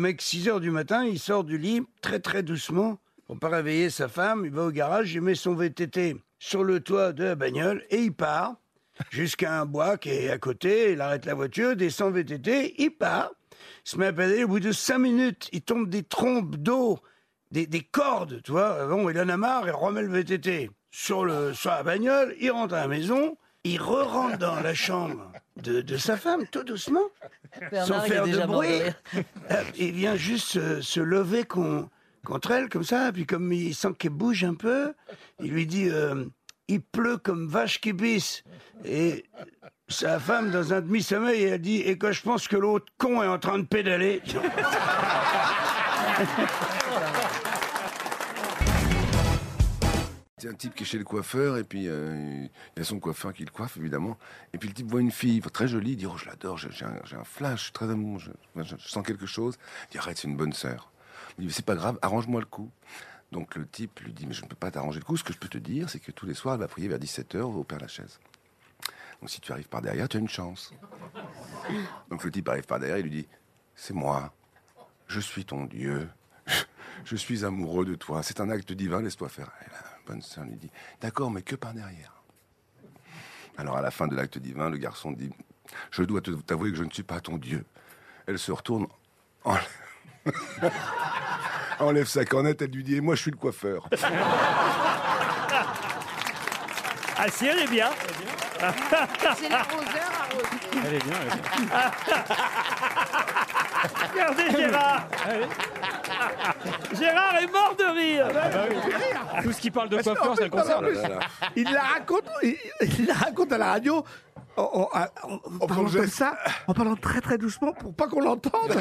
mec, 6 heures du matin, il sort du lit très très doucement pour pas réveiller sa femme. Il va au garage, il met son VTT sur le toit de la bagnole et il part jusqu'à un bois qui est à côté. Il arrête la voiture, descend VTT, il part. Il se met à pédaler. Au bout de 5 minutes, il tombe des trompes d'eau, des, des cordes, tu vois. Bon, il en a marre, il remet le VTT sur, le, sur la bagnole, il rentre à la maison, il re-rentre dans la chambre de, de sa femme, tout doucement, Bernard, sans il est faire de déjà mort de bruit. rire. Euh, Il vient juste se, se lever con- contre elle, comme ça, puis comme il sent qu'elle bouge un peu, il lui dit euh, Il pleut comme vache qui pisse ». Et sa femme, dans un demi-sommeil, elle dit « Et quand je pense que l'autre con est en train de pédaler ». C'est un type qui est chez le coiffeur et puis euh, il y a son coiffeur qui le coiffe évidemment. Et puis le type voit une fille très jolie, il dit oh je l'adore, j'ai un, flash, je suis très amoureux, je, sens quelque chose. Il dit arrête c'est une bonne sœur. Il dit c'est pas grave, arrange-moi le coup. Donc le type lui dit mais je ne peux pas t'arranger le coup. Ce que je peux te dire c'est que tous les soirs elle va prier vers 17h au Père Lachaise. Donc si tu arrives par derrière tu as une chance. Donc le type arrive par derrière il lui dit c'est moi, je suis ton Dieu. Je suis amoureux de toi. C'est un acte divin, laisse-toi faire. Lui dit D'accord, mais que par derrière? Alors, à la fin de l'acte divin, le garçon dit Je dois te- t'avouer que je ne suis pas ton Dieu. Elle se retourne, enlève, enlève sa cornette, elle lui dit Et moi, je suis le coiffeur. Ah si, elle est bien. C'est l'arroseur arrosé. Elle est bien, Regardez Gérard Gérard est mort de rire Tout ce qui parle de Parce qu'en coiffeur, ça plus, concerne. en plus, Il la raconte, il, il la raconte à la radio. En, en- en- en parlant plongeait. comme ça, en parlant très très doucement pour pas qu'on l'entende.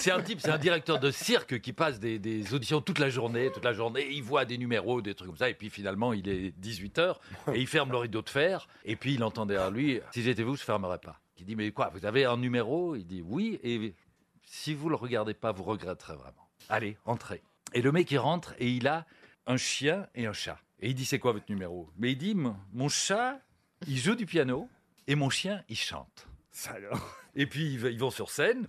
C'est un type, c'est un directeur de cirque qui passe des, des auditions toute la journée, toute la journée. Il voit des numéros, des trucs comme ça, et puis finalement, il est 18h et il ferme le rideau de fer. Et puis il entend derrière lui Si j'étais vous, je fermerais pas. Il dit Mais quoi, vous avez un numéro? Il dit Oui, et si vous le regardez pas, vous regretterez vraiment. Allez, entrez. Et le mec, il rentre et il a un chien et un chat. Et il dit C'est quoi votre numéro? Mais il dit Mon chat, il joue du piano et mon chien, il chante. Et puis ils vont sur scène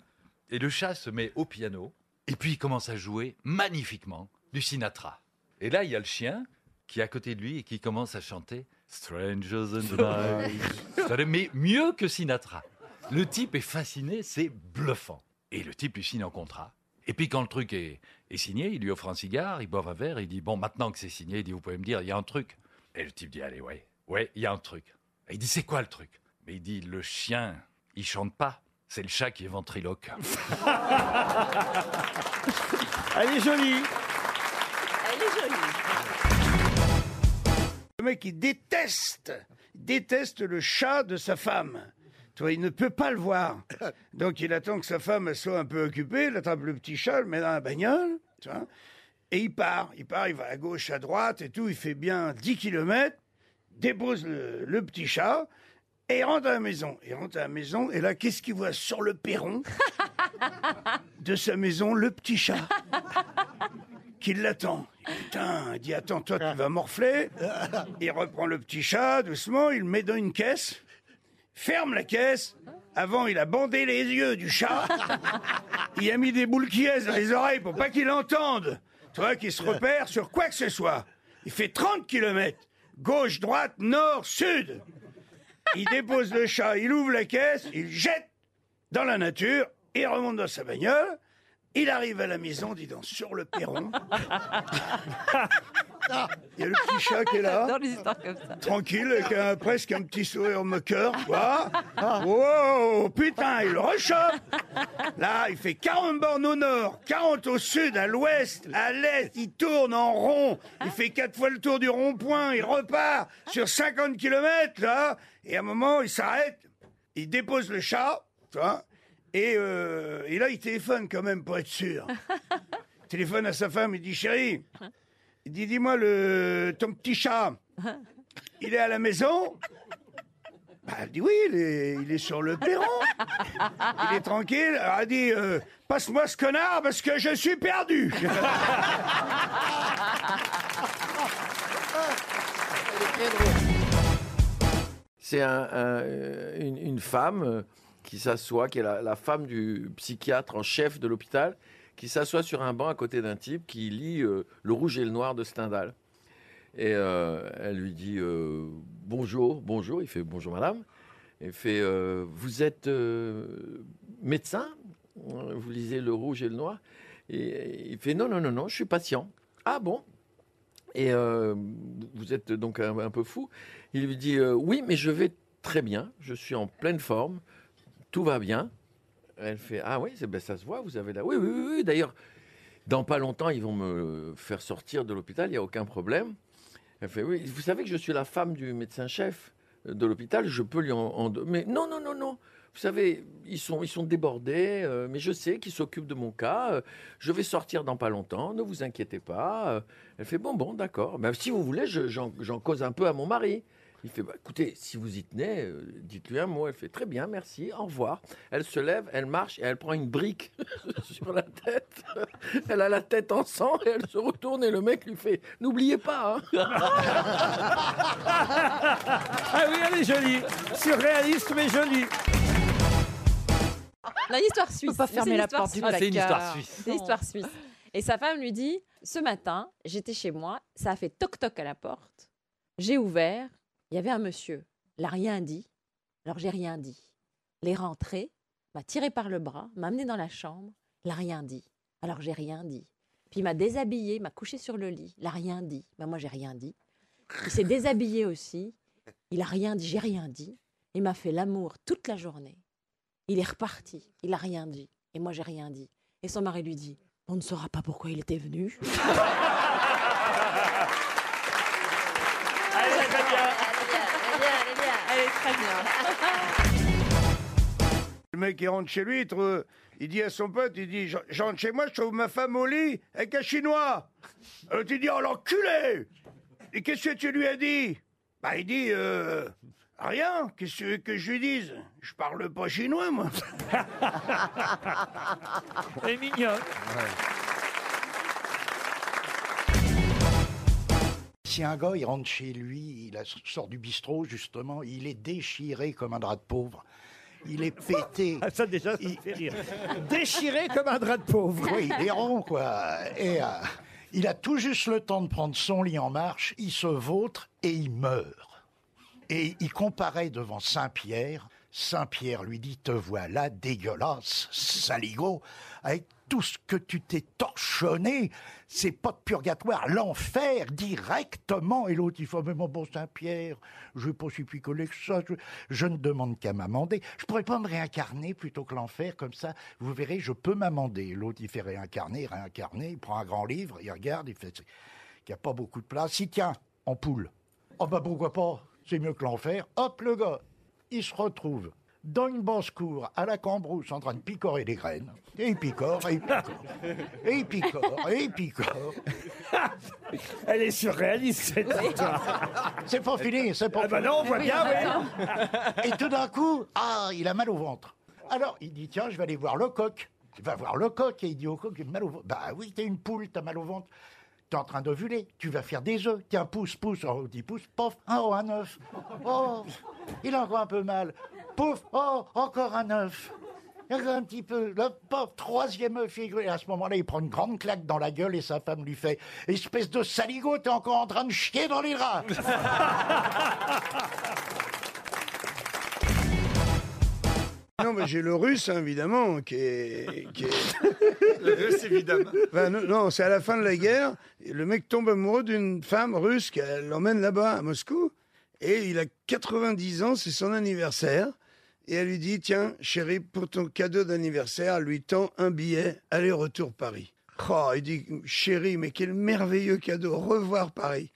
et le chat se met au piano et puis il commence à jouer magnifiquement du Sinatra. Et là il y a le chien qui est à côté de lui et qui commence à chanter Strangers in the Night. Mais mieux que Sinatra. Le type est fasciné, c'est bluffant. Et le type lui signe un contrat. Et puis quand le truc est, est signé, il lui offre un cigare, il boit un verre, il dit bon maintenant que c'est signé, il dit vous pouvez me dire il y a un truc. Et le type dit allez ouais ouais il y a un truc. Et il dit c'est quoi le truc? Mais il dit le chien il chante pas, c'est le chat qui est ventriloque. Elle est jolie Elle est jolie. Le mec, il déteste, déteste le chat de sa femme. Tu vois, il ne peut pas le voir. Donc, il attend que sa femme elle soit un peu occupée, il attrape le petit chat, le met dans la bagnole, tu vois, et il part. Il part, il va à gauche, à droite et tout. Il fait bien 10 kilomètres, dépose le, le petit chat et il rentre à la maison. Il rentre à la maison et là, qu'est-ce qu'il voit sur le perron de sa maison Le petit chat qui l'attend. Putain, il dit attends, toi tu vas morfler. Il reprend le petit chat doucement, il le met dans une caisse, ferme la caisse. Avant, il a bandé les yeux du chat. Il a mis des boules qui dans les oreilles pour pas qu'il entende. Tu vois, qu'il se repère sur quoi que ce soit. Il fait 30 kilomètres. Gauche, droite, nord, sud. Il dépose le chat, il ouvre la caisse, il jette dans la nature, il remonte dans sa bagnole. Il arrive à la maison, dis donc, sur le perron. Il y a le petit chat qui est là. J'adore les histoires comme ça. Tranquille, avec un- presque un petit sourire moqueur, tu vois. Wow, putain, il rechoppe. Là, il fait 40 bornes au nord, 40 au sud, à l'ouest, à l'est. Il tourne en rond. Il fait quatre fois le tour du rond-point. Il repart sur 50 km, là. Et à un moment, il s'arrête. Il dépose le chat, tu vois. Et, euh, et là, il téléphone quand même pour être sûr. Il téléphone à sa femme, il dit Chérie, il dit Dis-moi, le, ton petit chat, il est à la maison? Bah, Elle dit Oui, il est, il est sur le perron. Il est tranquille. Alors, elle dit euh, Passe-moi ce connard parce que je suis perdu. C'est un- un- une, une femme euh, qui s'assoit, qui est la, la femme du psychiatre en chef de l'hôpital, qui s'assoit sur un banc à côté d'un type qui lit euh, Le Rouge et le Noir de Stendhal. Et euh, elle lui dit euh, bonjour, bonjour. Il fait bonjour madame. Il fait vous êtes médecin? Vous lisez Le Rouge et le Noir? Et il fait non, non, non, non, je suis patient. Ah bon? Et vous êtes donc un, peu fou. Il lui dit oui, mais je vais très bien. Je suis en pleine forme. Tout va bien. Elle fait ah oui, ben, ça se voit. Vous avez là. Oui, oui, oui. D'ailleurs, dans pas longtemps, ils vont me faire sortir de l'hôpital. Il n'y a aucun problème. Elle fait oui. Vous savez que je suis la femme du médecin-chef de l'hôpital. Je peux lui en, en mais non, non, non, non. Vous savez, ils sont, ils sont débordés, euh, mais je sais qu'ils s'occupent de mon cas. euh, je vais sortir dans pas longtemps, ne vous inquiétez pas. Euh, elle fait bon, bon, d'accord. Ben, si vous voulez, je- j'en j'en cause un peu à mon mari. Il fait bah, écoutez, si vous y tenez, euh, dites-lui un mot. Elle fait très bien, merci, au revoir. Elle se lève, elle marche et elle prend une brique sur la tête. Elle a la tête en sang et elle se retourne et le mec lui fait n'oubliez pas. hein. Ah oui, elle est jolie. Surréaliste, mais jolie. La histoire suisse. pas Mais fermer la porte du. Ah, c'est une histoire suisse. C'est l'histoire suisse. Et sa femme lui dit Ce matin, j'étais chez moi, ça a fait toc-toc à la porte. J'ai ouvert, il y avait un monsieur. Il n'a rien dit. Alors j'ai rien dit. Il est rentré, m'a tiré par le bras, m'a amené dans la chambre. Il n'a rien dit. Alors j'ai rien dit. Puis il m'a déshabillé, m'a couché sur le lit. Il n'a rien dit. Ben, moi, j'ai rien dit. Il s'est déshabillé aussi. Il n'a rien dit. J'ai rien dit. Il m'a fait l'amour toute la journée. Il est reparti. Il n'a rien dit. Et moi, j'ai rien dit. Et son mari lui dit On ne saura pas pourquoi il était venu. Elle est très bien. Elle est très bien. Le mec, il rentre chez lui, il, trouve- il dit à son pote, il dit, je rentre chez moi, je trouve ma femme au lit avec un chinois. Alors tu dis, oh l'enculé Et qu'est-ce que tu lui as dit? Bah il dit, euh, rien, qu'est-ce que tu veux que je lui dise? Je parle pas chinois, moi. Elle est mignonne. Un gars, il rentre chez lui, il sort du bistrot, justement, il est déchiré comme un drap de pauvre. Il est pété. Ah, ça, déjà, ça me fait rire. Déchiré comme un drap de pauvre. Oui, il est rond, quoi. Et euh, il a tout juste le temps de prendre son lit en marche, il se vautre et il meurt. Et il comparait devant Saint-Pierre. Saint-Pierre lui dit Te voilà dégueulasse, saligo, avec tout ce que tu t'es torchonné. C'est pas de purgatoire, l'enfer directement. Et l'autre, il Mais mon bon Saint-Pierre, je pas si picoler que ça. Je, je ne demande qu'à m'amender. Je pourrais pas me réincarner plutôt que l'enfer, comme ça, vous verrez, je peux m'amender. L'autre, il fait réincarner, réincarner. Il prend un grand livre, il regarde, il fait qu'il n'y a pas beaucoup de place. Il tient en poule. Oh bah pourquoi pas? C'est mieux que l'enfer. Hop, le gars, il se retrouve dans une basse-cour à la cambrousse en train de picorer des graines. Et il picore, et il picore, et il picore, et il picore. Elle est surréaliste, cette histoire. C'est pas fini, c'est pas Ah bah fini. non, on voit bien, oui. Et tout d'un coup, ah, il a mal au ventre. Alors, il dit, tiens, je vais aller voir le coq. Il va voir le coq et il dit au coq, j'ai mal au ventre. Bah oui, t'es une poule, t'as mal au ventre. T'es en train d'ovuler, tu vas faire des œufs. Tiens, pousse, pousse, oh, 10 pouces, pof, un oh, un œuf. Oh, il a encore un peu mal. Pouf, oh, encore un œuf. Encore un petit peu, le pof, troisième œuf figuré. Et à ce moment-là, il prend une grande claque dans la gueule et sa femme lui fait Espèce de saligo, t'es encore en train de chier dans les draps. Non, mais j'ai le russe, hein, évidemment, qui est. Qui est... Le russe, évidemment. Enfin, non, non, c'est à la fin de la guerre. Le mec tombe amoureux d'une femme russe qui l'emmène là-bas, à Moscou. Et il a 90 ans, c'est son anniversaire. Et elle lui dit Tiens, chérie, pour ton cadeau d'anniversaire, lui tend un billet aller-retour Paris. Oh, il dit Chérie, mais quel merveilleux cadeau, revoir Paris.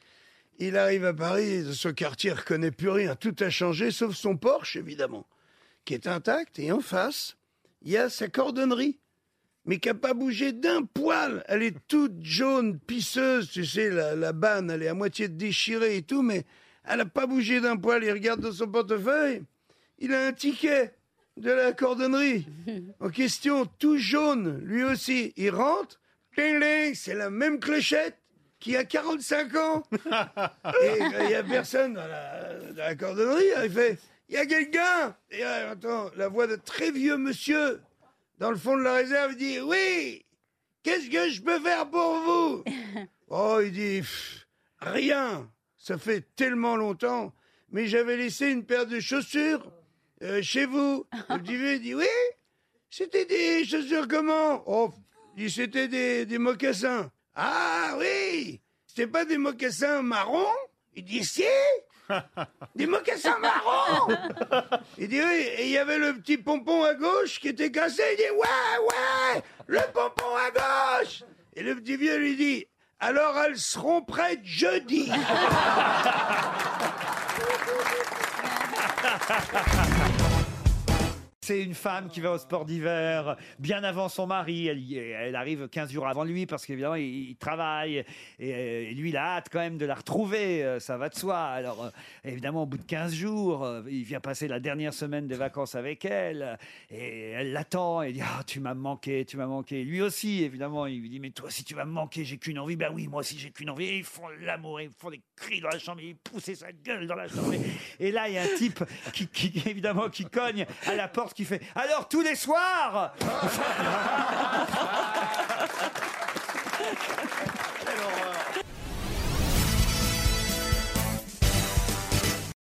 Il arrive à Paris, ce quartier ne reconnaît plus rien. Tout a changé, sauf son Porsche, évidemment, qui est intact. Et en face, il y a sa cordonnerie mais qui n'a pas bougé d'un poil. Elle est toute jaune, pisseuse, tu sais, la, la banne, elle est à moitié déchirée et tout, mais elle n'a pas bougé d'un poil. Il regarde dans son portefeuille, il a un ticket de la cordonnerie en question, tout jaune, lui aussi. Il rentre, c'est la même clochette. qui a 45 ans. Et il n'y a personne dans la, dans la cordonnerie. Il fait Il y a quelqu'un Et là, entend la voix de très vieux monsieur dans le fond de la réserve. Il dit Oui Qu'est-ce que je peux faire pour vous? Oh, il dit Pff, Rien. Ça fait tellement longtemps. Mais j'avais laissé une paire de chaussures euh, chez vous. Le petit vieux il dit Oui C'était des chaussures comment? Oh, il dit C'était des, des mocassins. Ah oui C'était pas des mocassins marrons? Il dit Si Des mocassins marrons Il dit oui, et il y avait le petit pompon à gauche qui était cassé. Il dit ouais, ouais, le pompon à gauche. Et le petit vieux lui dit alors elles seront prêtes jeudi. Ha ha ha ha ha! C'est une femme qui va au sport d'hiver bien avant son mari. Elle, elle arrive 15 jours avant lui parce qu'évidemment, il, il travaille. Et, euh, et lui, il a hâte quand même de la retrouver. euh, Ça va de soi. Alors, euh, évidemment, au bout de 15 jours, il vient passer la dernière semaine des vacances avec elle. Et elle l'attend et dit Ah, tu m'as manqué, tu m'as manqué. Lui aussi, évidemment, il lui dit Mais toi, si tu vas me manquer, j'ai qu'une envie. Ben oui, moi aussi, j'ai qu'une envie. Ils font l'amour, ils font des cris dans la chambre, ils poussent sa gueule dans la chambre. Et là, il y a un type qui, évidemment, qui cogne à la qui fait. Alors tous les soirs